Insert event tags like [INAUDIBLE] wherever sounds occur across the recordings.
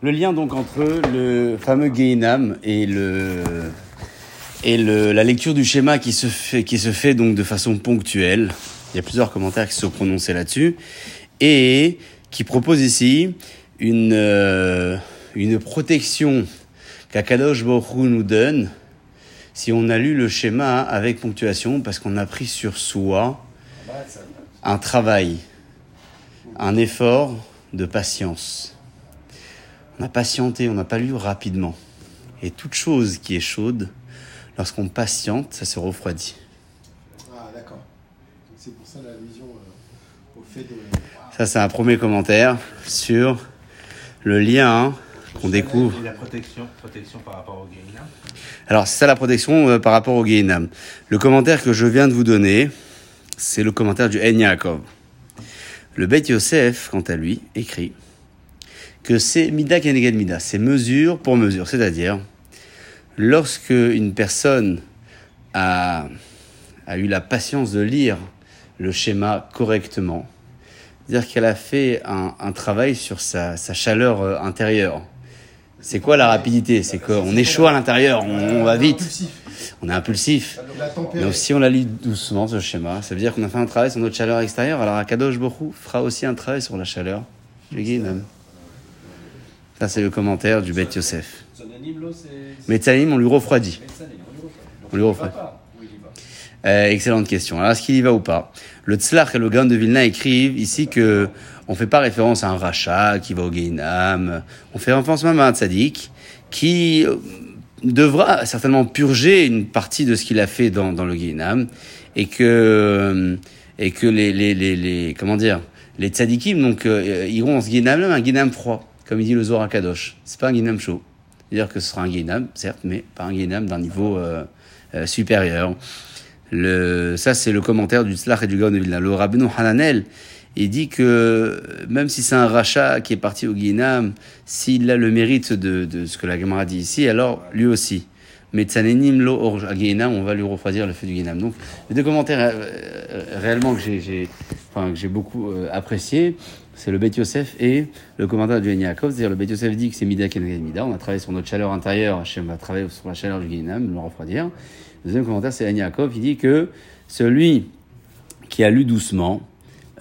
Le lien donc entre le fameux Gehinam et le la lecture du schéma qui se fait donc de façon ponctuelle. Il y a plusieurs commentaires qui se sont prononcés là-dessus et qui propose ici une euh, protection qu'Akadosh Baruch nous donne si on a lu le schéma avec ponctuation parce qu'on a pris sur soi un travail, un effort de patience. On a patienté, on n'a pas lu rapidement. Et toute chose qui est chaude, lorsqu'on patiente, ça se refroidit. Ah, d'accord. Donc c'est pour ça l'allusion euh, au fait de. Ça, c'est un premier commentaire sur le lien qu'on découvre. Et la protection, protection par rapport au Gehinam Alors, c'est ça la protection euh, par rapport au Gehinam. Le commentaire que je viens de vous donner, c'est le commentaire du En Yaakov. Le Beth Yosef, quant à lui, écrit que c'est Mida Keneged Mida, c'est mesure pour mesure. C'est-à-dire, lorsque une personne a, a eu la patience de lire le schéma correctement, c'est-à-dire qu'elle a fait un, un travail sur sa, sa chaleur euh, intérieure. C'est quoi la rapidité? C'est qu'on est chaud à l'intérieur, on, on va vite, on est impulsif. Mais si on la lit doucement, ce schéma, ça veut dire qu'on a fait un travail sur notre chaleur extérieure. Alors Akadosh Borou fera aussi un travail sur la chaleur du Guéhinam. Ça, c'est le commentaire du Beth Yosef. Mais Tzalim, on lui refroidit. On lui refroidit. Euh, excellente question. Alors, est-ce qu'il y va ou pas? Le Tzlach et le Gaon de Vilna écrivent ici que on fait pas référence à un rachat qui va au Guéhinam. On fait référence même à un tzaddik qui devra certainement purger une partie de ce qu'il a fait dans, dans le Guéhinam et que et que les les les, les comment dire les tzadikim donc euh, iront dans ce Guéhinam un Guéhinam froid comme il dit le Zohar Kadosh. C'est pas un Guéhinam chaud. C'est-à-dire que ce sera un Guéhinam certes mais pas un Guéhinam d'un niveau euh, euh, supérieur. Ça, c'est le commentaire du Tzlach et du Gaon de Vilna. Le Rabbeinu Hananel, il dit que même si c'est un rachat qui est parti au Guinam, s'il a le mérite de, ce que la Gemara dit ici, alors lui aussi. Mais Tzanenim lo or Guinam, on va lui refroidir le feu du Guinam. Donc, les deux commentaires euh, réellement que j'ai, que j'ai beaucoup euh, apprécié, c'est le Bet Yosef et le commentaire du Yaakov. C'est-à-dire, le Bet Yosef dit que c'est Mida Keneged Mida. On a travaillé sur notre chaleur intérieure, Hachem va travailler sur la chaleur du Guinam, le refroidir. Le deuxième commentaire, c'est Yaakov. Il dit que celui qui a lu doucement,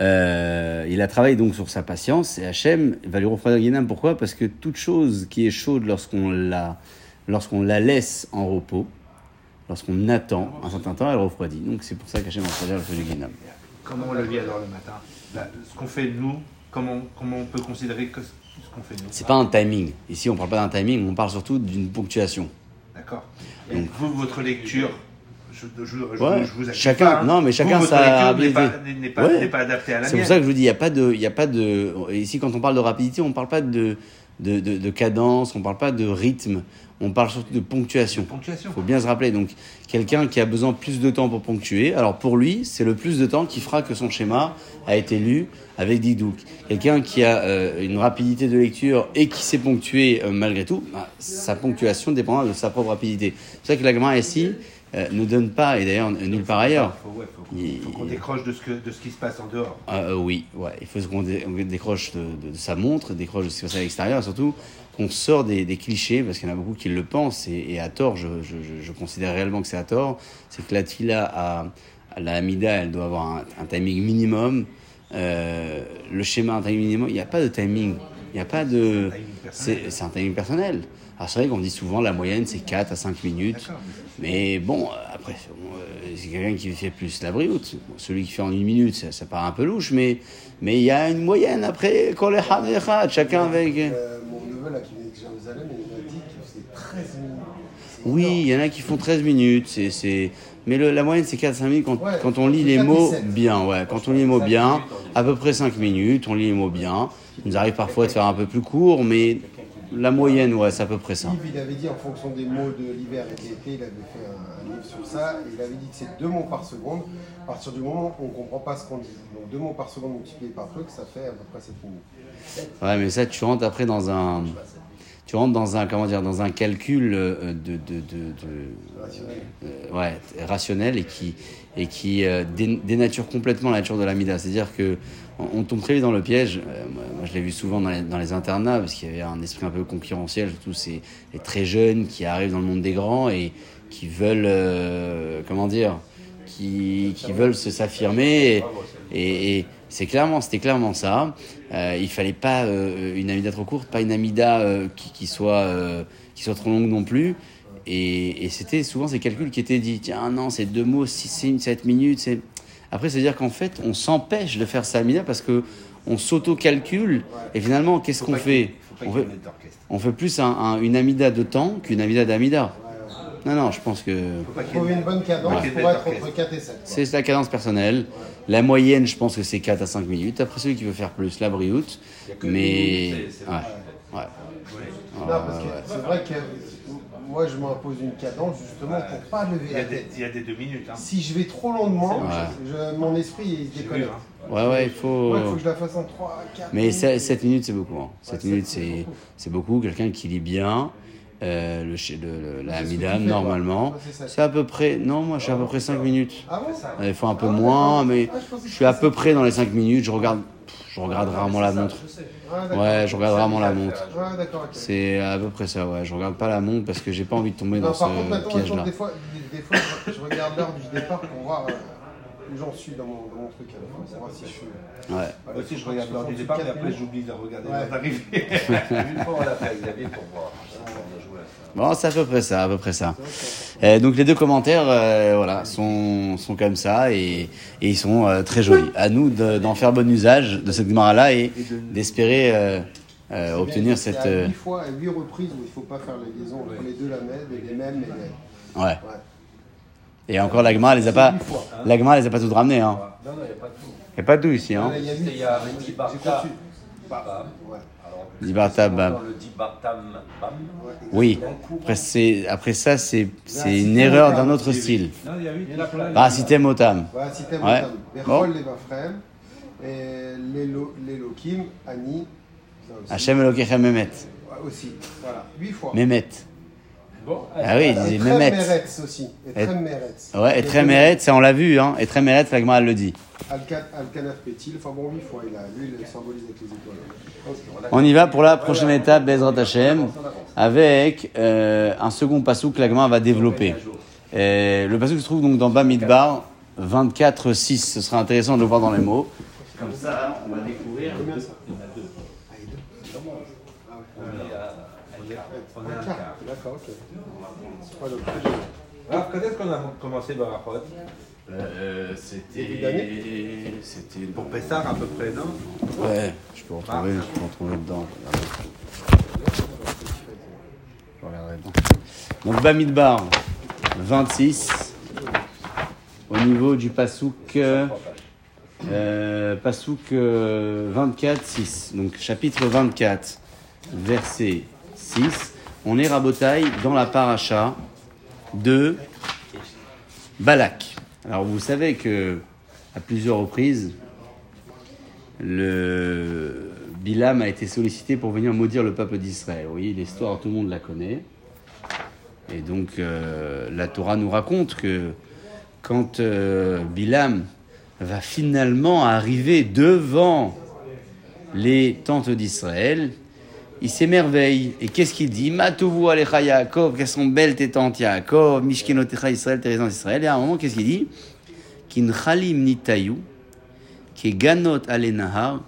euh, il a travaillé donc sur sa patience et Hachem va lui refroidir Guinam. Pourquoi? Parce que toute chose qui est chaude lorsqu'on la, lorsqu'on la laisse en repos, lorsqu'on attend un certain temps, elle refroidit. Donc c'est pour ça qu'Hachem va refroidir le feu du Guinam. Comment on le lit alors le matin? Là, Ce qu'on fait nous, comment, comment on peut considérer que ce qu'on fait C'est pas un timing. Ici, on parle pas d'un timing, on parle surtout d'une ponctuation. D'accord. Et vous, votre lecture, je, je, je, Ouais. je vous Chacun- pas, hein. non, mais chacun vous, sa n'est pas, Ouais. adaptée à la C'est pour ça que je vous dis, il n'y a pas de, il y a pas de. Ici, quand on parle de rapidité, on ne parle pas de, de, de, de cadence, on ne parle pas de rythme, on parle surtout de ponctuation. Il faut bien se rappeler. Donc, quelqu'un qui a besoin de plus de temps pour ponctuer, alors pour lui, c'est le plus de temps qui fera que son schéma a été lu avec Didouk. Quelqu'un qui a euh, une rapidité de lecture et qui sait ponctuer euh, malgré tout, bah, sa ponctuation dépendra de sa propre rapidité. C'est ça que la ici euh, ne donne pas, et d'ailleurs nulle part ailleurs, Faut, ouais, faut, Il- faut qu'on décroche de ce, que, de ce qui se passe en dehors. euh, euh, oui, ouais. Il faut qu'on dé- on décroche de, de- de sa montre, décroche de ce qui se passe à l'extérieur, et surtout qu'on sort des, des clichés, parce qu'il y en a beaucoup qui le pensent, et, et à tort, je, je, je, je considère réellement que c'est à tort, c'est que la tfila à, à la Hamida, elle doit avoir un, un timing minimum. Euh, le schéma, un timing minimum, il n'y a pas de timing. Il n'y a pas de. c'est un timing personnel. Alors c'est vrai qu'on dit souvent la moyenne c'est 4 à 5 minutes. Mais bon, euh, après, euh, c'est quelqu'un qui fait plus la brioute. Bon, celui qui fait en une minute, ça, ça paraît un peu louche, mais mais il y a une moyenne après, quand les chacun avec. Euh, mon neveu là qui vient de Jérusalem, il m'a dit que c'est 13 minutes. Oui, il y en a qui font 13 minutes, c'est, c'est... mais le- la moyenne c'est 4-5 minutes quand, Ouais, quand on lit les 4 et mots 7. bien. Ouais, quand on lit les mots bien, à peu près 5 minutes, on lit les mots bien. Il nous arrive parfois de faire un peu plus court, mais la moyenne, ouais, c'est à peu près ça. Yves, il avait dit en fonction des mots de l'hiver et de l'été, il avait fait un, un livre sur ça, et il avait dit que c'est deux mots par seconde. À partir du moment où on ne comprend pas ce qu'on dit, donc deux mots par seconde multiplié par truc, ça fait à peu près 7 minutes. Ouais, mais ça, tu rentres après dans un, tu rentres dans un, comment dire, dans un calcul euh, de, de, de, de- Rationnel. euh, ouais, rationnel et qui, et qui euh, dé- dénature complètement la nature de l'amida. C'est-à-dire que on, on tombe très vite dans le piège. Euh, moi, je l'ai vu souvent dans les, dans les internats, parce qu'il y avait un esprit un peu concurrentiel, surtout ces les très jeunes qui arrivent dans le monde des grands et qui veulent, euh, comment dire, qui, qui veulent se s'affirmer. Et, et- et c'est clairement, c'était clairement ça. Euh, il fallait pas euh, une amida trop courte, pas une amida euh, qui, qui soit, euh, qui soit trop longue non plus. Et, et c'était souvent ces calculs qui étaient dit tiens, non, c'est deux mots, six signes, sept minutes. c'est- Après, c'est-à-dire qu'en fait, on s'empêche de faire sa amida parce que on s'auto-calcule. Et finalement, qu'est-ce qu'on fait on fait, on fait plus un- un- une amida de temps qu'une amida d'amida. Non, non, je pense que Il faut une bonne cadence Ouais. pour être entre 4 et 7. c'est la cadence personnelle. La moyenne, je pense que c'est 4 à 5 minutes. Après, celui qui veut faire plus, la brioute. Mais. Ouais. Ouais. C'est vrai que moi, je m'impose une cadence justement pour pas lever Il y a la des, tête. il y a des deux minutes. Hein. Si je vais trop lentement, Ouais. je- mon esprit il se déconnecte. hein. Ouais, ouais, il faut. Ouais, il faut que je la fasse en 3, 4. Mais 7 minutes, c'est beaucoup. Hein. 7 Ouais, minutes, c'est c'est beaucoup. c'est beaucoup. Quelqu'un qui lit bien. Euh, le, le- le- la toi. normalement. C'est à peu près. Non, moi, je suis à peu près 5 minutes. Ah bon Il faut un peu Ah, moins, mais Ah, je suis à peu près dans les 5 minutes. Je regarde, je regarde rarement la montre. Ouais, je regarde rarement la montre. C'est à peu près ça, ouais. Je regarde pas la montre parce que j'ai pas envie de tomber dans par contre, maintenant, ce piège-là. des fois, des, des fois je, regarde l'heure du départ pour voir euh, j'en suis dans mon, dans mon truc à la fin, pour voir si je suis. Ouais. Moi aussi, je regarde l'heure du départ, mais après, j'oublie de regarder Ouais. l'heure d'arrivée. [LAUGHS] Une fois, on l'a fait avec David pour voir. Bon, c'est à peu près ça, à peu près ça. Euh, donc les deux commentaires, euh, voilà, sont, sont comme ça et, et ils sont euh, très jolis. À nous de- d'en faire bon usage de cette Gemara-là et d'espérer euh, euh, obtenir bien, cette... À euh, 8 fois, à 8 reprises où il ne faut pas faire la liaison entre les deux lamelles et les mêmes et les. ouais. Ouais. Et encore, la Gemara, elle les a pas... Huit. La Gemara, les a pas toutes ramenées, hein. Non, non, il n'y a pas de tout. Il n'y a pas de tout ici, hein. Il y a huit. Barta. Dibarta, bam. Bartam Bam. Oui. Après, c'est, après ça, c'est, c'est une erreur d'un autre style. Non, il y a huit. Il y en a plein. Ah, si t'aimes Otam. T'aimes Ouais. Otam. Et l'Elo- l'Elokim, aussi. Hachem Elokechem Mehmet. Aussi. Voilà, 8 fois. Mehmet. Bon, Ah oui, il disait Mehmet. Meretz aussi. Et Et- Trem Meretz. Ouais, et très Meret, ça on l'a vu, hein. Et très Meret, la Gemara, elle le dit. Alkanaf Pétil, enfin bon, 8 fois, il a, lui, il symbolise avec les étoiles. On y va pour la prochaine étape, Bezrat Hashem, avec euh, un second passou que l'agma va développer. Et le passou se trouve donc dans Bamidbar 24-6. Ce sera intéressant de le voir dans les mots. Comme ça, on va découvrir. Combien ça On est à un quart. D'accord, ok. C'est pas le plus. Alors, quand est-ce qu'on a commencé Barachot Euh, d'année C'était. Pour Pessar, à peu près, non? Ouais, je peux retrouver, je peux retrouver dedans. Je regarderai dedans. Donc Bamidbar 26. Au niveau du Passouk. Euh, euh, Passouk euh, 24, 6. Donc chapitre 24, verset 6. On est rabotaille dans la paracha de Balak. Alors vous savez que à plusieurs reprises, le Bilam a été sollicité pour venir maudire le peuple d'Israël. Oui, l'histoire, tout le monde la connaît. Et donc, euh, la Torah nous raconte que quand euh, Bilam va finalement arriver devant les tentes d'Israël, il s'émerveille. Et qu'est-ce qu'il dit? Matovu alecha Yaakov, qu'elles sont belles tes tentes Yaakov, Mishkenotecha Israël, tes résidences d'Israël. Et à un moment, qu'est-ce qu'il dit? Kinchalim nitayu, keganot ale nahar,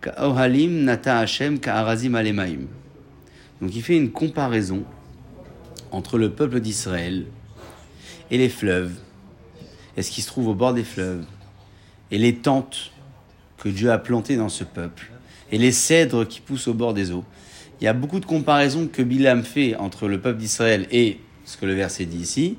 ka'ohalim nata Hashem ka'arazim alemaim. Donc il fait une comparaison entre le peuple d'Israël et les fleuves, et ce qui se trouve au bord des fleuves, et les tentes que Dieu a plantées dans ce peuple, et les cèdres qui poussent au bord des eaux. Il y a beaucoup de comparaisons que Bilam fait entre le peuple d'Israël et ce que le verset dit ici,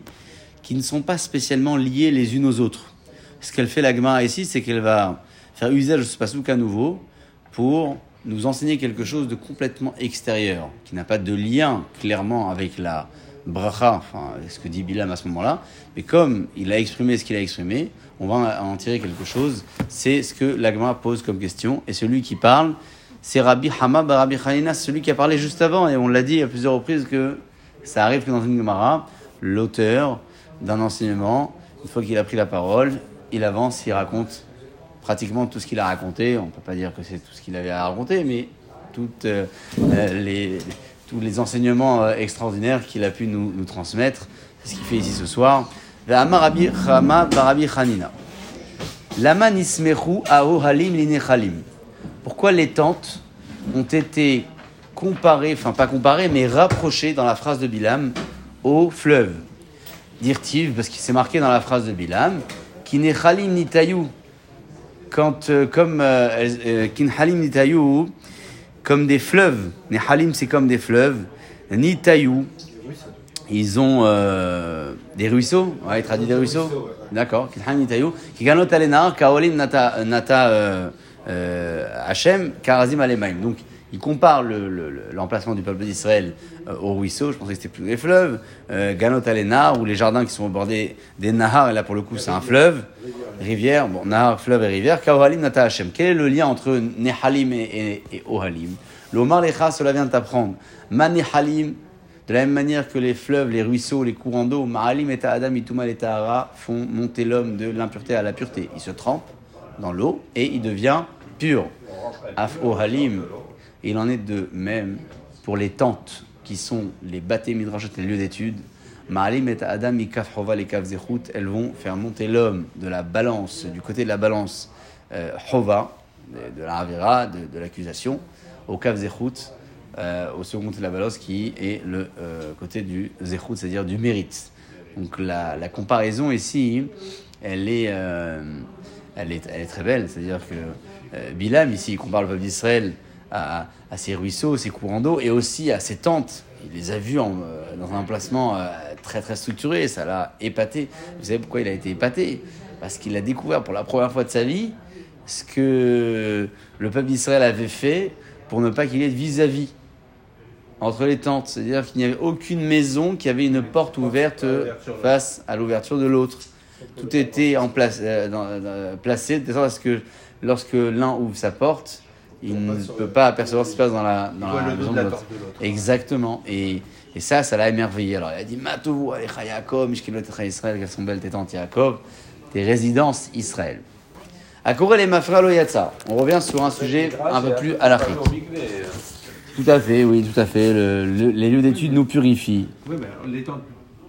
qui ne sont pas spécialement liées les unes aux autres. Ce qu'elle fait la Gemara ici, c'est qu'elle va faire usage de ce pasouk à nouveau pour nous enseigner quelque chose de complètement extérieur, qui n'a pas de lien clairement avec la bracha, enfin ce que dit Bilam à ce moment-là, mais comme il a exprimé ce qu'il a exprimé, on va en tirer quelque chose. C'est ce que l'agma pose comme question, et celui qui parle, c'est Rabbi Hama bar Rabbi Hanina, celui qui a parlé juste avant, et on l'a dit à plusieurs reprises que ça arrive que dans une Gemara, l'auteur d'un enseignement, une fois qu'il a pris la parole, il avance, il raconte pratiquement tout ce qu'il a raconté. On ne peut pas dire que c'est tout ce qu'il avait à raconter, mais toutes, euh, euh, les, tous les enseignements euh, extraordinaires qu'il a pu nous, nous transmettre. C'est ce qu'il fait ici ce soir. Ve'amar Rabbi Chama barabi Chanina. Lama nismechu. Pourquoi les tentes ont été comparées, enfin pas comparées, mais rapprochées dans la phrase de Bilam au fleuve? Dirtiv, parce qu'il s'est marqué dans la phrase de Bilam, Kinechalim nitayou, quand, euh, comme euh, euh, Kinhalim nitayou, comme des fleuves. Nehalim, c'est comme des fleuves. Nitayou, ils ont euh, des ruisseaux. Ouais, traduit des ruisseaux. D'accord. Kaolim nata, euh, euh, Hashem, karazim alemaim. Donc, il compare le- le- le- l'emplacement du peuple d'Israël euh, au ruisseau, je pensais que c'était plus des fleuves, euh, Ganot Alenar, ou les jardins qui sont au bord des, des Nahar, et là pour le coup c'est un fleuve, rivière, bon, Nahar, fleuve et rivière, Kaohalim Nata Hashem. Quel est le lien entre Nehalim et, et, et Ohalim? L'Omar Lecha, cela vient de t'apprendre. Ma Nehalim, de la même manière que les fleuves, les ruisseaux, les courants d'eau, Ma'alim et Adam, Ituma et Tahara font monter l'homme de l'impureté à la pureté. Il se trempe dans l'eau et il devient pur. Af Ohalim, il en est de même pour les tentes qui sont les bâtés midrashot, les lieux d'études. Ma'alim et Adam, Mikaf Hova, les Zechut, elles vont faire monter l'homme de la balance, du côté de la balance euh, Hova, de, de la Havira, de, l'accusation, au Zechut, euh, au second côté de la balance qui est le euh, côté du Zechut, c'est-à-dire du mérite. Donc la, comparaison ici, elle est, euh, elle est, elle est très belle. C'est-à-dire que Bilam, ici, il compare le peuple d'Israël à, à ses ruisseaux, ses courants d'eau, et aussi à ses tentes. Il les a vus dans un emplacement très très structuré, ça l'a épaté. Vous savez pourquoi il a été épaté? Parce qu'il a découvert pour la première fois de sa vie ce que le peuple d'Israël avait fait pour ne pas qu'il ait de vis-à-vis entre les tentes. C'est-à-dire qu'il n'y avait aucune maison qui avait une porte ouverte euh, face à l'ouverture de l'autre. Tout était en place, euh, dans- dans- placé de sorte à ce que lorsque l'un ouvre sa porte, il ne peut pas apercevoir ce qui se passe dans la, dans la maison de de la l'autre. Exactement. Et, et ça, ça l'a émerveillé. Alors il a dit Alecha Yaakov, Mishkelot Echa Israël, qu'elles sont belles tes tentes Yaakov, tes résidences Israël. Akorel et Mafralo Yatsa. On revient sur un sujet un peu plus à l'Afrique. Tout à fait, oui, tout à fait. Le- le- les lieux d'études nous purifient. Oui, mais alors, les tentes,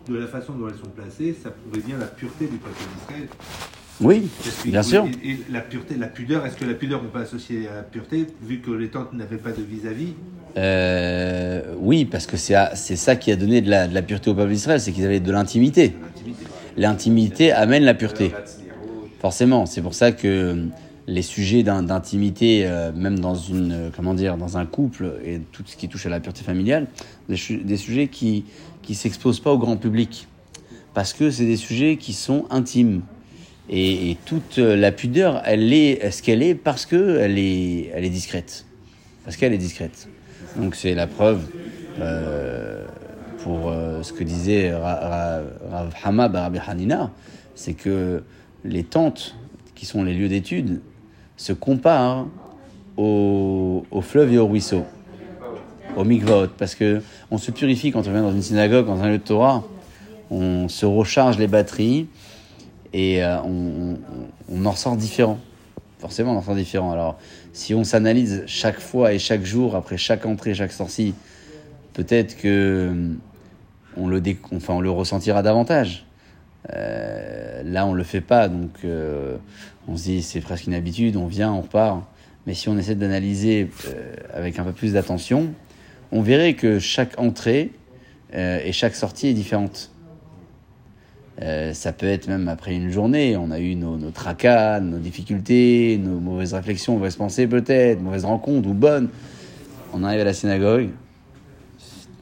de la façon dont elles sont placées, ça prouve bien la pureté du peuple d'Israël. Oui, que- bien sûr. Et, et la pureté, la pudeur, est-ce que la pudeur, on peut associer à la pureté, vu que les tentes n'avaient pas de vis-à-vis? Euh, oui, parce que c'est ça qui a donné de la, de la pureté au peuple d'Israël, c'est qu'ils avaient de l'intimité. L'intimité. L'intimité amène la pureté. Forcément, c'est pour ça que les sujets d'in- d'intimité, euh, même dans une, euh, comment dire, dans un couple et tout ce qui touche à la pureté familiale, des, sujets qui qui s'exposent pas au grand public, parce que c'est des sujets qui sont intimes. Et, toute euh, la pudeur, elle est ce qu'elle est parce que elle est, elle est discrète, parce qu'elle est discrète. Donc c'est la preuve pour ce que disait Ra- Ra- Rav Hama Barabi Hanina, c'est que les tentes, qui sont les lieux d'études, se comparent aux, aux fleuves et aux ruisseaux, aux mikvaot, parce que on se purifie quand on vient dans une synagogue, dans un lieu de Torah, on se recharge les batteries et euh, on, en ressort différent. Forcément, on en ressort différent. Alors, si on s'analyse chaque fois et chaque jour, après chaque entrée, chaque sortie, peut-être que hum, on le, enfin, on le ressentira davantage. Euh, là, on le fait pas, donc euh, on se dit c'est presque une habitude, on vient, on repart. Mais si on essaie d'analyser euh, avec un peu plus d'attention, on verrait que chaque entrée et chaque sortie est différente. Ça peut être même après une journée, on a eu nos, nos tracas, nos difficultés, nos mauvaises réflexions, mauvaises pensées peut-être, mauvaises rencontres ou bonnes. On arrive à la synagogue,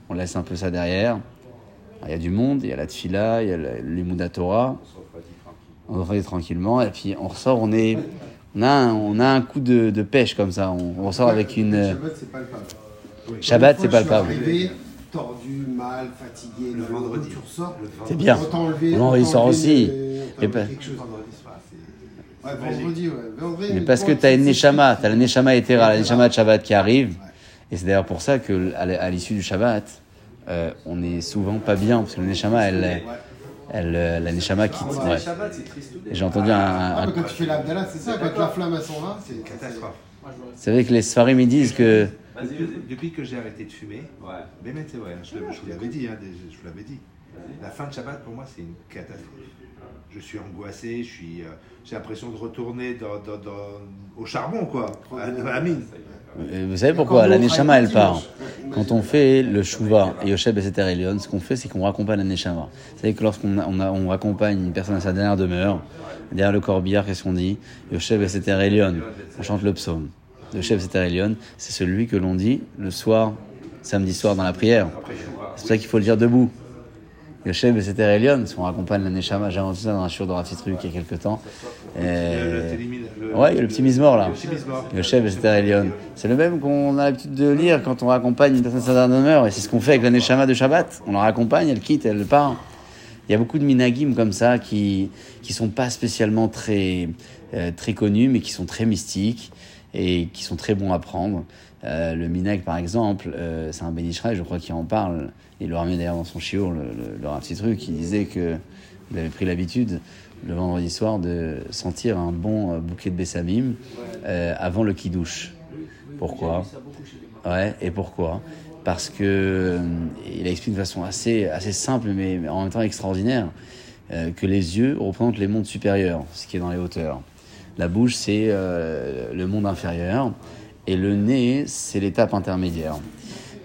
on laisse un peu ça derrière. Alors, Il y a du monde, il y a la tfila, il y a le- l'Emuda Torah. On refait tranquillement et puis on ressort, on est, on a un, on a un coup de, de pêche comme ça. On, on ressort avec une. Shabbat, c'est. Shabbat, palpable. suis arrivé, tordu, mal, fatigué. Le vendredi. Tu ressors. C'est bien. Le vendredi sort aussi. le- Et pas- Ouais, vendredi, ouais. Vendredi, Mais parce que tu as une Neshama, tu as la Neshama Etera, la Neshama de Shabbat qui arrive. Ouais. Et c'est d'ailleurs pour ça que à l'- à l'issue du Shabbat, euh, on est souvent pas bien, parce que le Neshama, elle, Ouais. elle, euh, la Neshama quitte. Ah, ouais. Shabbat, c'est triste. Et J'ai entendu un, un- Ah, mais quand tu fais l'Abdallah, c'est ça, quand la flamme, sont là, c'est Catastrophe. C'est vrai que les Sfarim ils disent que Vas-y, Depuis, vas-y. depuis que j'ai arrêté de fumer, Ouais. mais mais c'est vrai, je, le- je vous l'avais dit, hein, je vous l'avais dit. La fin de Shabbat, pour moi, c'est une catastrophe. Je suis angoissé, je suis, euh, j'ai l'impression de retourner dans, dans- dans- au charbon, quoi, à, à la mine. Euh, Vous savez pourquoi La Neshama, elle part. Quand on fait le Shuva et Yosheb et Elion, ce qu'on fait, c'est qu'on raccompagne la Neshama. Vous savez que lorsqu'on a- on a- on raccompagne une personne à sa dernière demeure, derrière le corbillard, qu'est-ce qu'on dit Yosheb et Elion. On chante le psaume. Yosheb et Elion, c'est celui que l'on dit le soir, samedi soir dans la prière. C'est pour ça qu'il faut le dire debout. Yosheb et Elion, si on raccompagne la Neshama, j'ai entendu ça dans un shiur de Truc il y a quelques temps. Euh, Ouais, il y a le petit mismor là. Le chef, etc. Elion. C'est le même qu'on a l'habitude de lire quand on raccompagne une personne à sa demeure. Et c'est ce qu'on fait avec la Neshama de Shabbat. On la raccompagne, elle quitte, elle part. Il y a beaucoup de minagim comme ça qui qui sont pas spécialement très euh, très connus, mais qui sont très mystiques et qui sont très bons à prendre. Euh, le minag, par exemple, euh, c'est un Israël, je crois, qui en parle. Il le ramène d'ailleurs dans son shiur, le, le, le Rav petit truc. Il disait que il avait pris l'habitude le vendredi soir de sentir un bon euh, bouquet de bessamim euh, avant le kidouche. Pourquoi? Ouais, et pourquoi? Parce que euh, il a expliqué de façon assez, assez simple, mais, mais en même temps extraordinaire, euh, que les yeux représentent les mondes supérieurs, ce qui est dans les hauteurs. La bouche, c'est le monde inférieur, et le nez, c'est l'étape intermédiaire.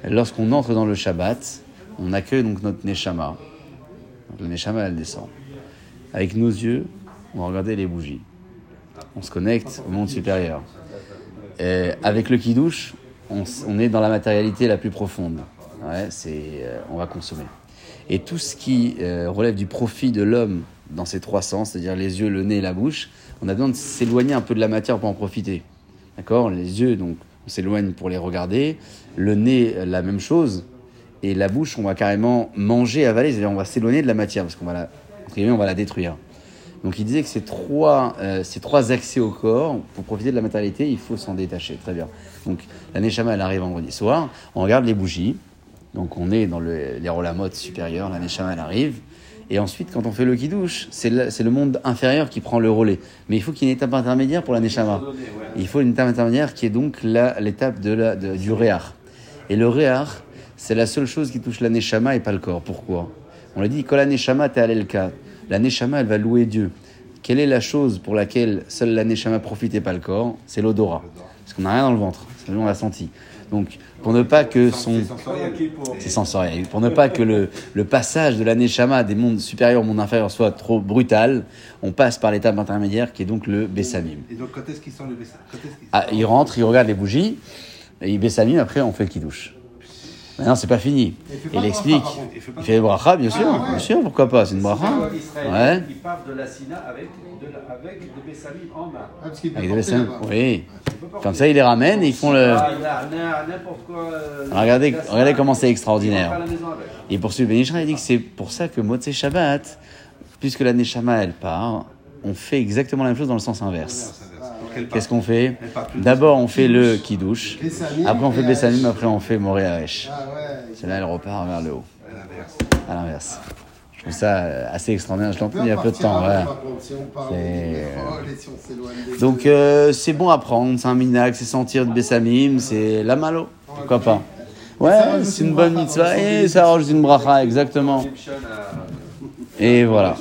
Lorsqu'on entre dans le Shabbat, on accueille donc notre Neshama. Donc, la Neshama, elle descend. Avec nos yeux, on va regarder les bougies. On se connecte au monde supérieur. Et avec le kidouche, on, on est dans la matérialité la plus profonde. Ouais, euh, on va consommer. Et tout ce qui euh, relève du profit de l'homme dans ces trois sens, c'est-à-dire les yeux, le nez et la bouche, on a besoin de s'éloigner un peu de la matière pour en profiter. D'accord? Les yeux, donc, on s'éloigne pour les regarder. Le nez, la même chose. Et la bouche, on va carrément manger, avaler, c'est-à-dire on va s'éloigner de la matière parce qu'on va la, on va la détruire. Donc il disait que ces trois, euh, ces trois accès au corps, pour profiter de la matérialité, il faut s'en détacher. Très bien. Donc la Neshama, elle arrive vendredi soir, on regarde les bougies, donc on est dans le, les rolamotes supérieurs, la Neshama, elle arrive. Et ensuite, quand on fait le kidouche, c'est le, monde inférieur qui prend le relais. Mais il faut qu'il y ait une étape intermédiaire pour la Neshama. Il faut une étape intermédiaire qui est donc l'étape de la, de- du Réar. Et le Réar, c'est la seule chose qui touche la Neshama et pas le corps. Pourquoi? On l'a dit, quand la Neshama t'es à l'Elka, la Neshama, elle va louer Dieu. Quelle est la chose pour laquelle seule la Neshama profite et pas le corps? C'est l'odorat. Parce qu'on n'a rien dans le ventre. C'est on l'a senti. Donc, pour ne pas que son... C'est sensoriel. Pour ne pas que le, le passage de la Neshama des mondes supérieurs au monde inférieur soit trop brutal, on passe par l'étape intermédiaire qui est donc le Bessamim. Et donc, quand est-ce qu'ils sont les Bessa- quand est-ce qu'ils- Ah, il rentre, il regarde les bougies, et il Bessamim, après on fait le kidouche. Mais non, c'est pas fini. Il Il explique. bracha. Il fait Il fait bracha, bien sûr, Ah, ouais. bien sûr, pourquoi pas, c'est une bracha. Ouais. Ils partent de la Sina avec, de la- avec des Bessamim en main. Ah, parce Avec des Bessamim, oui. Il porter. Comme ça, il les ramène et ils font le. Ah, il quoi. euh, Regardez, regardez comment c'est il extraordinaire. à la maison avec. Et pour celui Ben il dit que c'est pour ça que Motzei Shabbat, puisque la Neshama elle part, on fait exactement la même chose dans le sens inverse. Qu'est-ce qu'on fait D'abord, on fait le kidouche. Après, on fait. Haesh. Après, on fait Moré Haesh. Ouais. C'est là, elle repart vers le haut, à l'inverse. Je trouve ça euh, assez extraordinaire. Je l'ai entendu il y a peu de temps. s'éloigne des Donc, euh, c'est bon à prendre. C'est un minac, c'est sentir de Bessamim, c'est la malo. Pourquoi pas Ouais, c'est une bonne mitzvah et ça rajoute une bracha, exactement. Et voilà.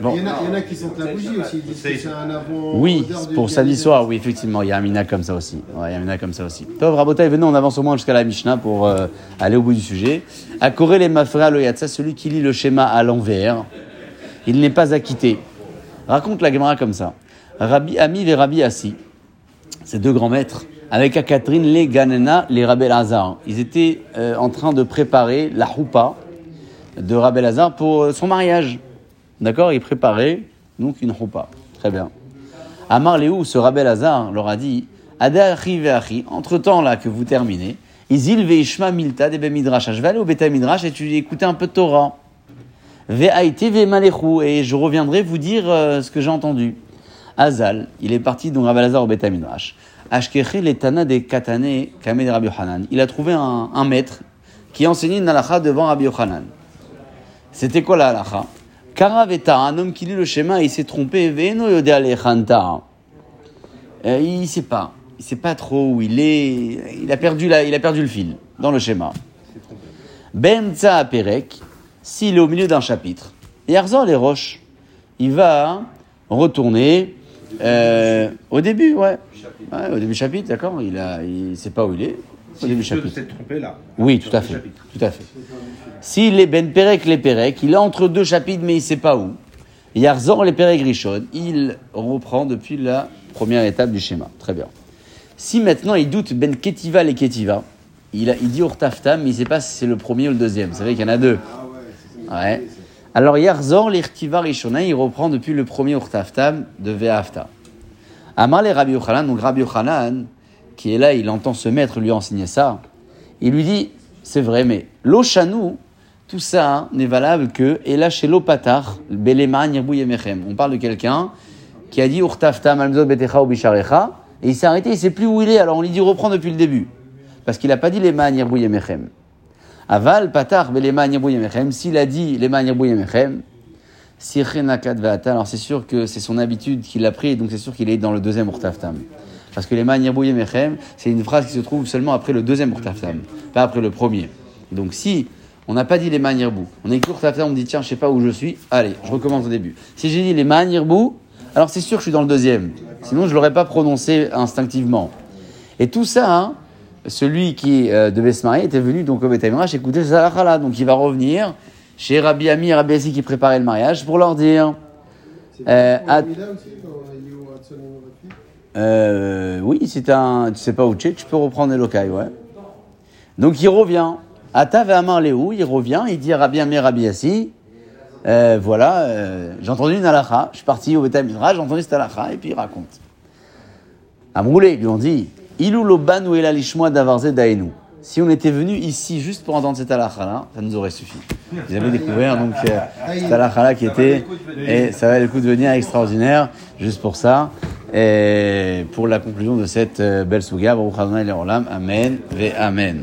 Bon. Il y, en a, il y en a qui sont la bougie aussi, ils disent que c'est un avant. Oui, pour samedi soir, oui, effectivement, il y a un mina comme ça aussi. Ouais, il y a un mina comme ça aussi. Tov, Rabotai, venez, on avance au moins jusqu'à la Mishnah pour euh, aller au bout du sujet. À Koré les Mafra le Yatsa, celui qui lit le schéma à l'envers, il n'est pas acquitté. Raconte la Gemara comme ça. Rabbi Ami et Rabbi Assi, ces deux grands maîtres, avec à Catherine les Ganena, les Rabbi Lazar. Ils étaient euh, en train de préparer la choupa de Rabbi Lazar pour euh, son mariage. D'accord? Ils préparaient donc une choupa. Très bien. Amar Léou, ce Rabbi Lazar, leur a dit entre-temps là que vous terminez, Izil ve'ishma milta de midrash. Je vais aller au Beta Midrash et tu écouter un peu de Torah. Ve'malechu, et je reviendrai vous dire euh, ce que j'ai entendu. Azal, il est parti donc Rabbi Lazar au Beta Midrash. Ashkechi letana de katane kame de Rabbi Yochanan. Il a trouvé un, un maître qui enseignait une halakha devant Rabbi Yochanan. C'était quoi la halakha? Karaveta, un homme qui lit le schéma, il s'est trompé. Veno. Euh, Il sait pas. Il sait pas trop où il est. Il a perdu, il a perdu le fil dans le schéma. Benza Perek, s'il est au milieu d'un chapitre. Et Arzor les roches, il va retourner euh, au début, ouais. Au début du chapitre, d'accord Il il sait pas où il est. Au début du chapitre. trompé là. Oui, tout à fait. Tout à fait. S'il est Ben Perek les Perek, il est entre deux chapitres, mais il ne sait pas où. Yarzor les Perek Rishon, il reprend depuis la première étape du schéma. Très bien. Si maintenant il doute Ben Ketiva les Ketiva, il, a, il dit Urtaftam, mais il ne sait pas si c'est le premier ou le deuxième. Vous savez qu'il y en a deux. Ouais. Alors Yarzor les Ketiva Rishona, il reprend depuis le premier Urtaftam de Ve'afta. Amar les Rabbi Yochanan, donc Rabbi Yochanan, qui est là, il entend ce maître lui enseigner ça. Il lui dit, c'est vrai, mais l'Ochanou, tout ça hein, n'est valable que et là chez l'Opatar, Belema Nirbou Yemechem. On parle de quelqu'un qui a dit Urtafta Malmzot Betecha ou Bisharecha, et il s'est arrêté, il sait plus où il est, alors on lui dit reprends depuis le début. Parce qu'il n'a pas dit Lema Nirbou Yemechem. Aval Patar Belema Nirbou Yemechem, s'il a dit Lema Nirbou Yemechem, Sirchenakat Vata, alors c'est sûr que c'est son habitude qu'il a pris, donc c'est sûr qu'il est dans le deuxième Urtaftam. Parce que les Nirbou Yemechem, c'est une phrase qui se trouve seulement après le deuxième Urtaftam, pas après le premier. Donc si on n'a pas dit les Nirbou, on est court on me dit tiens, je sais pas où je suis, allez, je recommence au début. Si j'ai dit les Nirbou, alors c'est sûr que je suis dans le deuxième. Sinon, je l'aurais pas prononcé instinctivement. Et tout ça, hein, celui qui euh, devait se marier était venu donc au Beth Amikdash écouter ce halakha-là. Donc il va revenir chez Rabbi Ami et Rabbi Assi qui préparaient le mariage pour leur dire Euh, à- euh, oui, si un, tu sais pas où tu es, tu peux reprendre Elokai, ouais. Donc il revient. Amar Léou, il revient, il dit Rabbi Amir Rabbi euh, voilà, euh, j'ai entendu une halakha, je suis parti au Beta Midrash, j'ai entendu cette halakha, et puis il raconte. Amroulé, lui ont dit, Ilou loban ou elal ishmoa davarze daenu. Si on était venu ici juste pour entendre cette halakha-là, ça nous aurait suffi. Ils avaient découvert donc cette halakha-là qui était, et ça valait le coup de venir extraordinaire, juste pour ça, et pour la conclusion de cette euh, belle souga, Amen, ve Amen.